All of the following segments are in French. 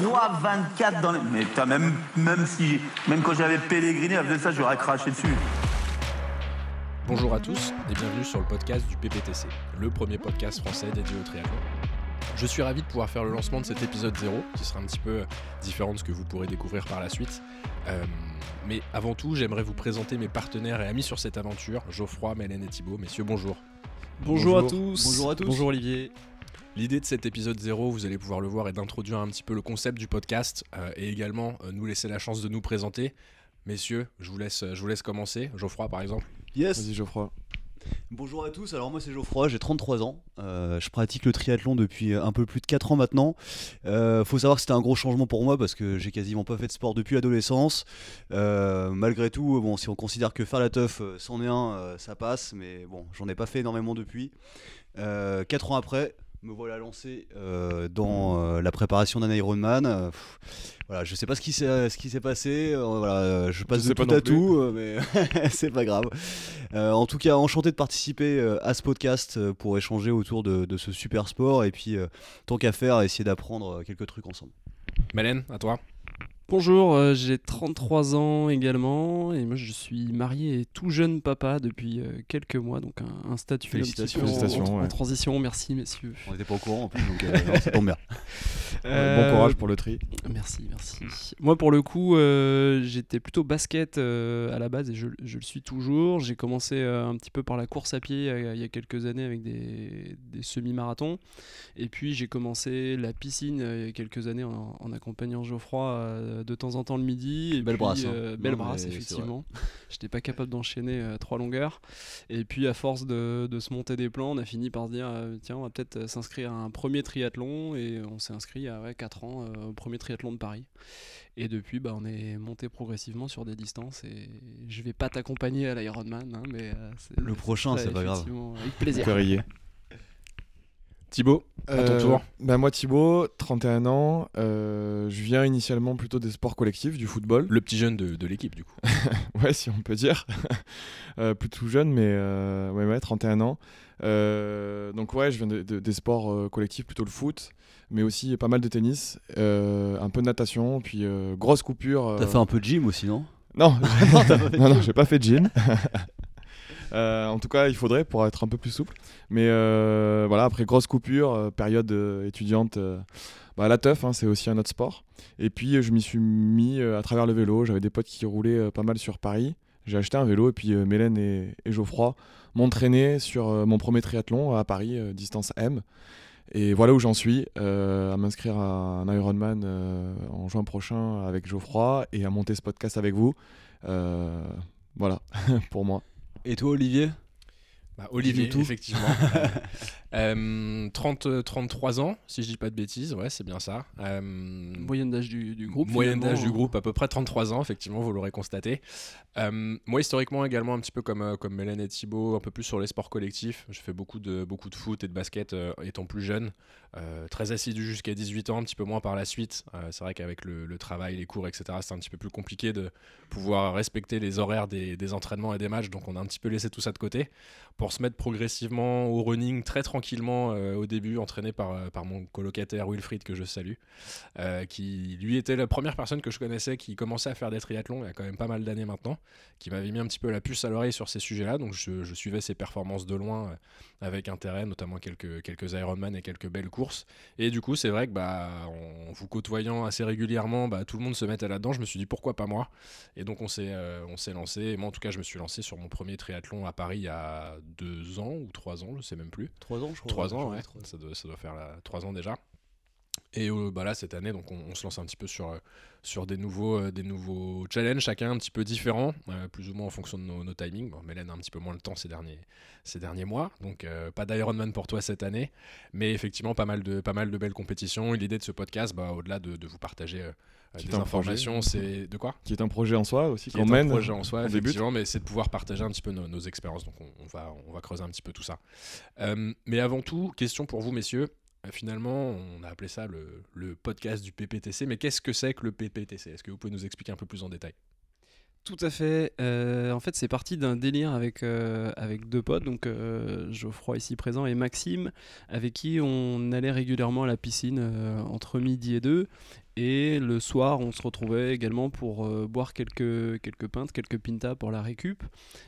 24 dans les... Mais même, même, si, même quand j'avais Pellegrini, à ça, j'aurais craché dessus. Bonjour à tous et bienvenue sur le podcast du PPTC, le premier podcast français dédié au triathlon. Je suis ravi de pouvoir faire le lancement de cet épisode 0, qui sera un petit peu différent de ce que vous pourrez découvrir par la suite. Euh, mais avant tout, j'aimerais vous présenter mes partenaires et amis sur cette aventure, Geoffroy, Mélène et Thibault. Messieurs, bonjour. Bonjour, à tous. Bonjour à tous. Bonjour Olivier. L'idée de cet épisode 0, vous allez pouvoir le voir, est d'introduire un petit peu le concept du podcast euh, et également euh, nous laisser la chance de nous présenter. Messieurs, je vous laisse, je vous laisse commencer. Geoffroy, par exemple. Yes. Vas-y, Geoffroy. Bonjour à tous, alors moi c'est Geoffroy, j'ai 33 ans, euh, je pratique le triathlon depuis un peu plus de 4 ans maintenant. faut savoir que c'était un gros changement pour moi parce que j'ai quasiment pas fait de sport depuis l'adolescence. malgré tout, bon, si on considère que faire la teuf, c'en est un, ça passe, mais bon, j'en ai pas fait énormément depuis. 4 ans après, me voilà lancé euh, dans euh, la préparation d'un Ironman. Euh, voilà, je sais pas ce qui s'est ce qui s'est passé. voilà, je passe de tout à tout, mais c'est pas grave. en tout cas, enchanté de participer à ce podcast pour échanger autour de, de, ce super sport et puis tant qu'à faire, essayer d'apprendre quelques trucs ensemble. Mélène, à toi. Bonjour, euh, j'ai 33 ans également et moi je suis marié et tout jeune papa depuis euh, quelques mois, donc un, statut Félicitations. en, transition. Merci messieurs. On n'était pas au courant en plus, donc euh, ça tombe bien. Bon courage pour le tri. Merci, merci. Moi pour le coup, j'étais plutôt basket à la base et je, je le suis toujours. J'ai commencé un petit peu par la course à pied il y a quelques années avec des, des semi-marathons et puis j'ai commencé la piscine il y a quelques années en, en accompagnant Geoffroy euh, de temps en temps le midi. Et belle brasse. Hein. Euh, belle brasse, effectivement. J'étais pas capable d'enchaîner euh, trois longueurs. Et puis, à force de, se monter des plans, on a fini par se dire tiens, on va peut-être s'inscrire à un premier triathlon. Et on s'est inscrit à 4 ans au premier triathlon de Paris. Et depuis, bah, on est monté progressivement sur des distances. Et je vais pas t'accompagner à l'Ironman, hein, mais le prochain, c'est pas grave. Avec plaisir. Thibaut, à ton euh, tour. Bah moi Thibaut, 31 ans, euh, je viens initialement plutôt des sports collectifs, du football. Le petit jeune de, l'équipe du coup. ouais si on peut dire. euh, plus tout jeune mais ouais, ouais 31 ans. Euh, donc ouais je viens des sports collectifs, plutôt le foot, mais aussi pas mal de tennis, un peu de natation, puis grosse coupure. T'as fait un peu de gym aussi non? Non, non, non, j'ai pas fait de gym. Euh, en tout cas, il faudrait pour être un peu plus souple. Mais euh, voilà, après grosse coupure, euh, période étudiante, bah, la teuf, hein, c'est aussi un autre sport. Et puis, je m'y suis mis à travers le vélo. J'avais des potes qui roulaient pas mal sur Paris. J'ai acheté un vélo et puis Mélène et, Geoffroy m'ont traîné sur mon premier triathlon à Paris, distance M. Et voilà où j'en suis, à m'inscrire à un Ironman en juin prochain avec Geoffroy et à monter ce podcast avec vous. voilà, pour moi. Et toi, Olivier? Bah, Olivier, effectivement. 30, 33 euh, ans, si je dis pas de bêtises, ouais, c'est bien ça. Euh, moyenne d'âge du, groupe. Moyenne d'âge du groupe, à peu près 33 ans, effectivement, vous l'aurez constaté. Euh, moi, historiquement, également, un petit peu comme, comme Mélène et Thibaut, un peu plus sur les sports collectifs. Je fais beaucoup de, beaucoup de foot et de basket étant plus jeune. très assidu jusqu'à 18 ans, un petit peu moins par la suite. c'est vrai qu'avec le, travail, les cours, etc., c'est un petit peu plus compliqué de pouvoir respecter les horaires des, des entraînements et des matchs. Donc, on a un petit peu laissé tout ça de côté pour se mettre progressivement au running très tranquillement euh, au début, entraîné par, euh, par mon colocataire Wilfried, que je salue, euh, qui lui était la première personne que je connaissais qui commençait à faire des triathlons il y a quand même pas mal d'années maintenant, qui m'avait mis un petit peu la puce à l'oreille sur ces sujets-là. Donc je, suivais ses performances de loin avec intérêt, notamment quelques, quelques Ironman et quelques belles courses. Et du coup, c'est vrai que bah, en vous côtoyant assez régulièrement, bah, tout le monde se mettait là-dedans. Je me suis dit pourquoi pas moi? Et donc on s'est s'est lancé. Moi en tout cas, je me suis lancé sur mon premier triathlon à Paris il y a deux ans ou trois ans, je sais même plus. Trois ans, je crois. Trois ans, ouais. Ça doit, ça doit faire trois ans déjà. Et bah là, cette année, donc on, se lance un petit peu sur, sur des, nouveaux, des nouveaux challenges, chacun un petit peu différent, plus ou moins en fonction de nos, timings. Bon, Mélène a un petit peu moins le temps ces derniers, ces derniers mois, donc pas d'Ironman pour toi cette année, mais effectivement pas mal de, pas mal de belles compétitions. L'idée de ce podcast, bah, au-delà de, de, vous partager des informations, c'est de quoi? Qui est un projet en soi aussi, qui est un projet en soi, effectivement, mais c'est de pouvoir partager un petit peu nos, expériences. Donc on, va, on va creuser un petit peu tout ça. mais avant tout, question pour vous, messieurs. Euh, finalement, on a appelé ça le, podcast du PPTC. Mais qu'est-ce que c'est que le PPTC Est-ce que vous pouvez nous expliquer un peu plus en détail? Tout à fait. Euh, en fait, c'est parti d'un délire avec, euh, avec deux potes, donc Geoffroy ici présent et Maxime, avec qui on allait régulièrement à la piscine entre midi et deux. Et le soir, on se retrouvait également pour euh, boire quelques, quelques pintes, quelques pintas pour la récup.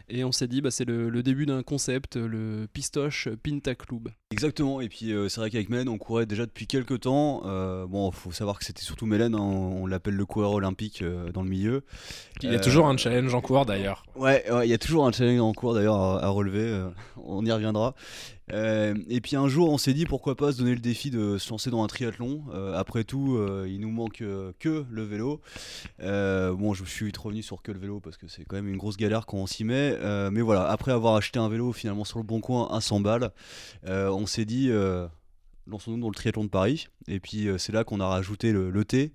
Et on s'est dit, bah, c'est le, début d'un concept, le Pistoche Pinta Club. Exactement, et puis euh, c'est vrai qu'avec Mélène, on courait déjà depuis quelques temps. Euh, bon, faut savoir que c'était surtout Mélène, hein, on, l'appelle le coureur olympique dans le milieu. Il y a toujours un challenge en cours d'ailleurs. Ouais, il y a toujours un challenge en cours d'ailleurs à, relever, on y reviendra. Euh, et puis un jour, on s'est dit pourquoi pas se donner le défi de se lancer dans un triathlon. Euh, après tout, euh, il nous manque que le vélo. bon, je suis vite revenu sur que le vélo parce que c'est quand même une grosse galère quand on s'y met. mais voilà, après avoir acheté un vélo finalement sur le bon coin à 100 balles, on s'est dit lançons-nous dans le triathlon de Paris. Et puis c'est là qu'on a rajouté le, le T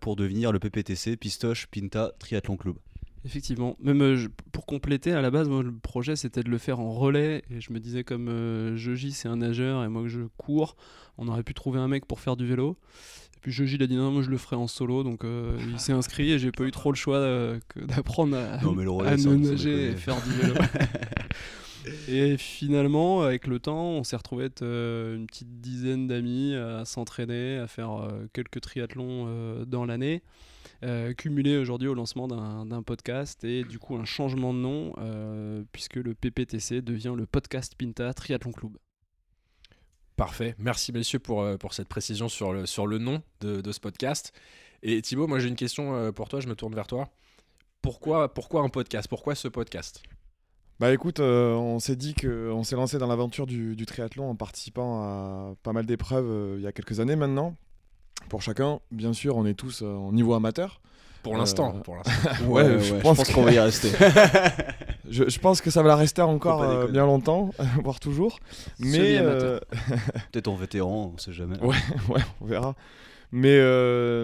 pour devenir le PPTC, Pistoche Pinta Triathlon Club. Effectivement. Même euh, pour compléter, à la base, moi, le projet c'était de le faire en relais. Et je me disais, comme euh, Joji c'est un nageur et moi que je cours, on aurait pu trouver un mec pour faire du vélo. Et puis Joji il a dit non, moi je le ferai en solo. Donc euh, il s'est inscrit et j'ai pas eu trop le choix d'apprendre à, à nager et faire du vélo. Et finalement, avec le temps, on s'est retrouvé être une petite dizaine d'amis à s'entraîner, à faire quelques triathlons dans l'année. Euh, cumulé aujourd'hui au lancement d'un podcast et du coup un changement de nom euh, puisque le PPTC devient le podcast Pinta Triathlon Club. Parfait, merci messieurs pour, euh, pour cette précision sur le, sur le nom de, de ce podcast. Et Thibaut, moi j'ai une question pour toi, je me tourne vers toi. Pourquoi, pourquoi un podcast? Pourquoi ce podcast? Bah écoute, on s'est dit qu'on s'est lancé dans l'aventure du, du, triathlon en participant à pas mal d'épreuves il y a quelques années maintenant pour chacun. Bien sûr, on est tous euh, en niveau amateur. Pour l'instant. Euh, ouais, je, pense qu'on va y rester. je, pense que ça va rester encore euh, bien longtemps, voire toujours. Mais peut-être en vétéran, on sait jamais. Ouais, ouais, on verra. Mais,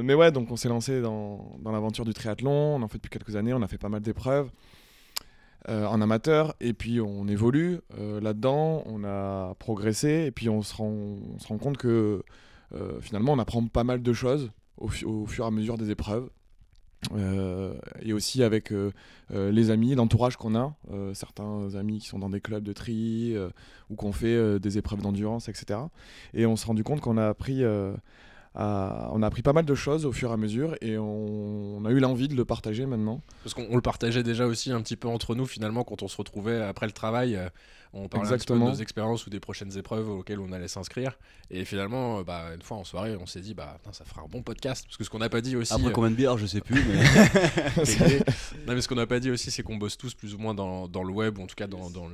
mais ouais, donc on s'est lancé dans, dans l'aventure du triathlon. On en fait depuis quelques années. On a fait pas mal d'épreuves. en amateur et puis on évolue là-dedans, on a progressé et puis on se rend, on se rend compte que euh, finalement, on apprend pas mal de choses au, fur et à mesure des épreuves. Euh, et aussi avec euh, les amis, l'entourage qu'on a, certains amis qui sont dans des clubs de tri ou qu'on fait des épreuves d'endurance, etc. Et on s'est rendu compte qu'on a appris on a appris pas mal de choses au fur et à mesure et on, a eu l'envie de le partager maintenant. Parce qu'on le partageait déjà aussi un petit peu entre nous finalement quand on se retrouvait après le travail. Euh, on parlait Exactement. un petit peu de nos expériences ou des prochaines épreuves auxquelles on allait s'inscrire. Et finalement, euh, bah, une fois en soirée, on s'est dit, bah, ça fera un bon podcast. Parce que ce qu'on n'a pas dit aussi. Après euh, combien de bières, je sais plus. Mais... non, mais ce qu'on n'a pas dit aussi, c'est qu'on bosse tous plus ou moins dans, dans, le web, ou en tout cas dans, dans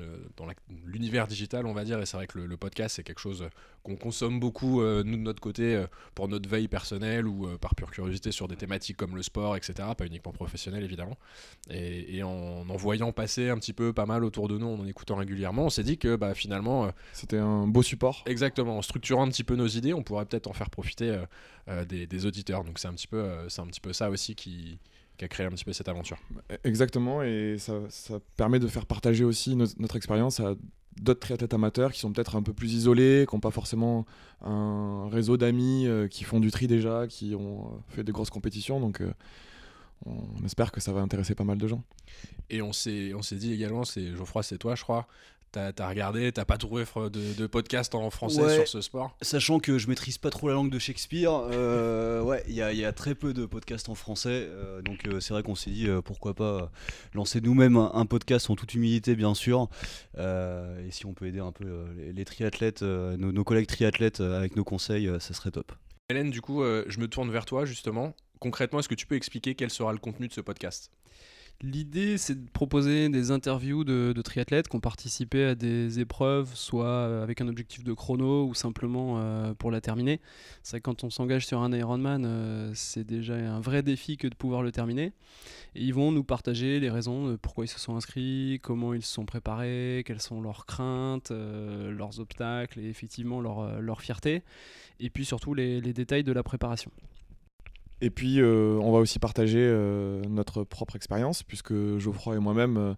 l'univers digital, on va dire. Et c'est vrai que le, le podcast, c'est quelque chose qu'on consomme beaucoup, nous, de notre côté, pour notre veille personnelle ou euh, par pure curiosité sur des thématiques comme le sport, etc. Pas uniquement professionnel, évidemment. Et, en en voyant passer un petit peu pas mal autour de nous, en en écoutant régulièrement, on s'est dit que bah, finalement. Euh, C'était un beau support. Exactement. En structurant un petit peu nos idées, on pourrait peut-être en faire profiter euh, des, auditeurs. Donc c'est un, petit peu, c'est un petit peu ça aussi qui qui a créé un petit peu cette aventure. Exactement, et ça, ça permet de faire partager aussi notre expérience à d'autres triathlètes amateurs qui sont peut-être un peu plus isolés, qui n'ont pas forcément un réseau d'amis euh, qui font du tri déjà, qui ont euh, fait des grosses compétitions. Donc euh, on espère que ça va intéresser pas mal de gens. Et on s'est dit également, c'est Geoffroy, c'est toi je crois, T'as as regardé, t'as pas trouvé de, de, podcast en français sur ce sport Sachant que je maîtrise pas trop la langue de Shakespeare, euh, ouais, il y, y, a très peu de podcasts en français, euh, donc euh, c'est vrai qu'on s'est dit pourquoi pas lancer nous-mêmes un, podcast en toute humilité, bien sûr, et si on peut aider un peu les, triathlètes, nos, nos, collègues triathlètes avec nos conseils, ça serait top. Hélène, du coup, je me tourne vers toi justement. Concrètement, est-ce que tu peux expliquer quel sera le contenu de ce podcast? L'idée, c'est de proposer des interviews de, triathlètes qui ont participé à des épreuves, soit euh, avec un objectif de chrono ou simplement euh, pour la terminer. C'est quand on s'engage sur un Ironman, euh, c'est déjà un vrai défi que de pouvoir le terminer. Et ils vont nous partager les raisons de pourquoi ils se sont inscrits, comment ils se sont préparés, quelles sont leurs craintes, leurs obstacles et effectivement leur, leur fierté. Et puis surtout les détails de la préparation. Et puis, euh, on va aussi partager euh, notre propre expérience, puisque Geoffroy et moi-même, euh,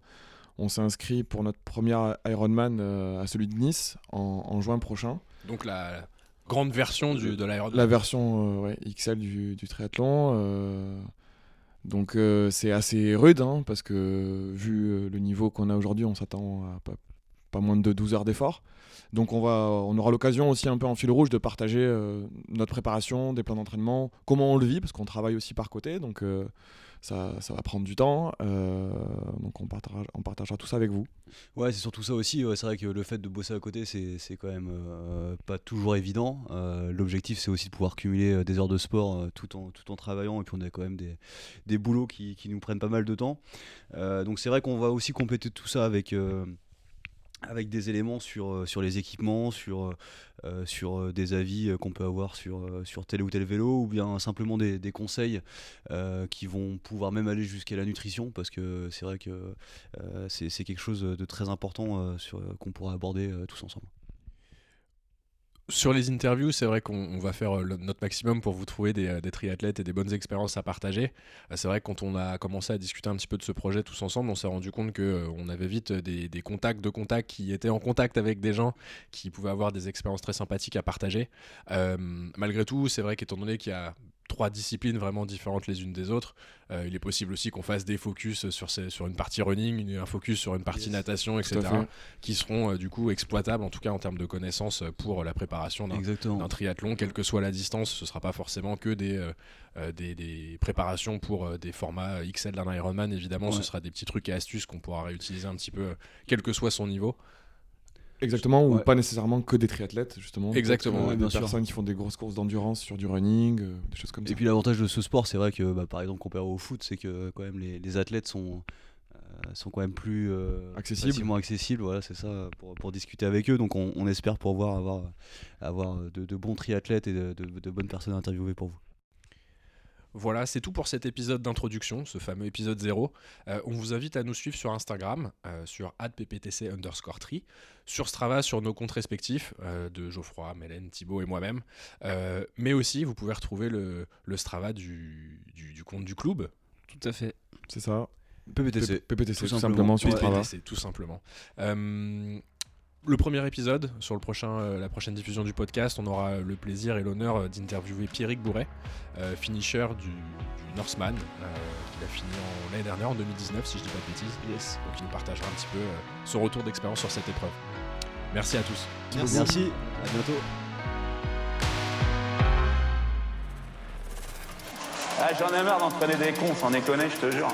on s'est inscrit pour notre premier Ironman à celui de Nice en, juin prochain. Donc la grande version du, de l'Ironman La version XL du, triathlon. donc c'est assez rude, hein, parce que vu le niveau qu'on a aujourd'hui, on s'attend à pas, pas, moins de 12 heures d'effort. Donc on, va, on aura l'occasion aussi un peu en fil rouge de partager euh, notre préparation, des plans d'entraînement, comment on le vit, parce qu'on travaille aussi par côté, donc euh, ça, ça, va prendre du temps. Euh, donc on partagera, tout ça avec vous. Ouais, c'est surtout ça aussi. c'est vrai que le fait de bosser à côté, c'est quand même pas toujours évident. L'objectif, c'est aussi de pouvoir cumuler des heures de sport tout, en, tout en travaillant, et puis on a quand même des, des boulots qui, qui, nous prennent pas mal de temps. donc c'est vrai qu'on va aussi compléter tout ça avec avec des éléments sur, euh, sur les équipements, sur, euh, euh, sur des avis qu'on peut avoir sur, sur tel ou tel vélo, ou bien simplement des, des conseils qui vont pouvoir même aller jusqu'à la nutrition, parce que c'est vrai que c'est quelque chose de très important qu'on pourra aborder tous ensemble. Sur les interviews, c'est vrai qu'on va faire euh, notre maximum pour vous trouver des, euh, triathlètes et des bonnes expériences à partager. Euh, c'est vrai que quand on a commencé à discuter un petit peu de ce projet tous ensemble, on s'est rendu compte qu'on avait vite des, des, contacts de contacts qui étaient en contact avec des gens qui pouvaient avoir des expériences très sympathiques à partager. malgré tout, c'est vrai qu'étant donné qu'il y a trois disciplines vraiment différentes les unes des autres. Euh, il est possible aussi qu'on fasse des focus sur, sur une partie running, un focus sur une partie natation, etc., qui seront euh, du coup exploitables, en tout cas en termes de connaissances, pour la préparation d'un triathlon, quelle que soit la distance. Ce ne sera pas forcément que des, euh, des, préparations pour des formats XL d'un Ironman, évidemment, ce sera des petits trucs et astuces qu'on pourra réutiliser un petit peu, quel que soit son niveau. Exactement, ou pas nécessairement que des triathlètes, justement. Exactement. des personnes qui font des grosses courses d'endurance sur du running, euh, des choses comme ça. Et puis l'avantage de ce sport, c'est vrai que, bah, par exemple, comparé au foot, c'est que quand même les, athlètes sont, euh, sont quand même plus euh, accessibles. facilement accessibles. Voilà, c'est ça, pour, pour, discuter avec eux. Donc on, espère pouvoir avoir, avoir de, bons triathlètes et de, de bonnes personnes à interviewer pour vous. Voilà, c'est tout pour cet épisode d'introduction, ce fameux épisode 0. Euh, on vous invite à nous suivre sur Instagram, euh, sur pptc underscore tri, sur Strava, sur nos comptes respectifs euh, de Geoffroy, Mélène, Thibaut et moi-même. mais aussi, vous pouvez retrouver le, Strava du, du, compte du club. Tout à fait. C'est ça. PPTC. PPTC, tout, simplement, sur Strava. PPTC, tout simplement le premier épisode, sur le prochain, euh, la prochaine diffusion du podcast, on aura le plaisir et l'honneur euh, d'interviewer Pierrick Bourret, euh, finisher du, Norseman, qui a fini l'année dernière, en 2019, si je dis pas de bêtises. Yes. Donc il nous partagera un petit peu son retour d'expérience sur cette épreuve. Merci à tous. Merci, Merci. à bientôt. Ah, J'en ai marre d'entraîner des cons, sans déconner, je te jure.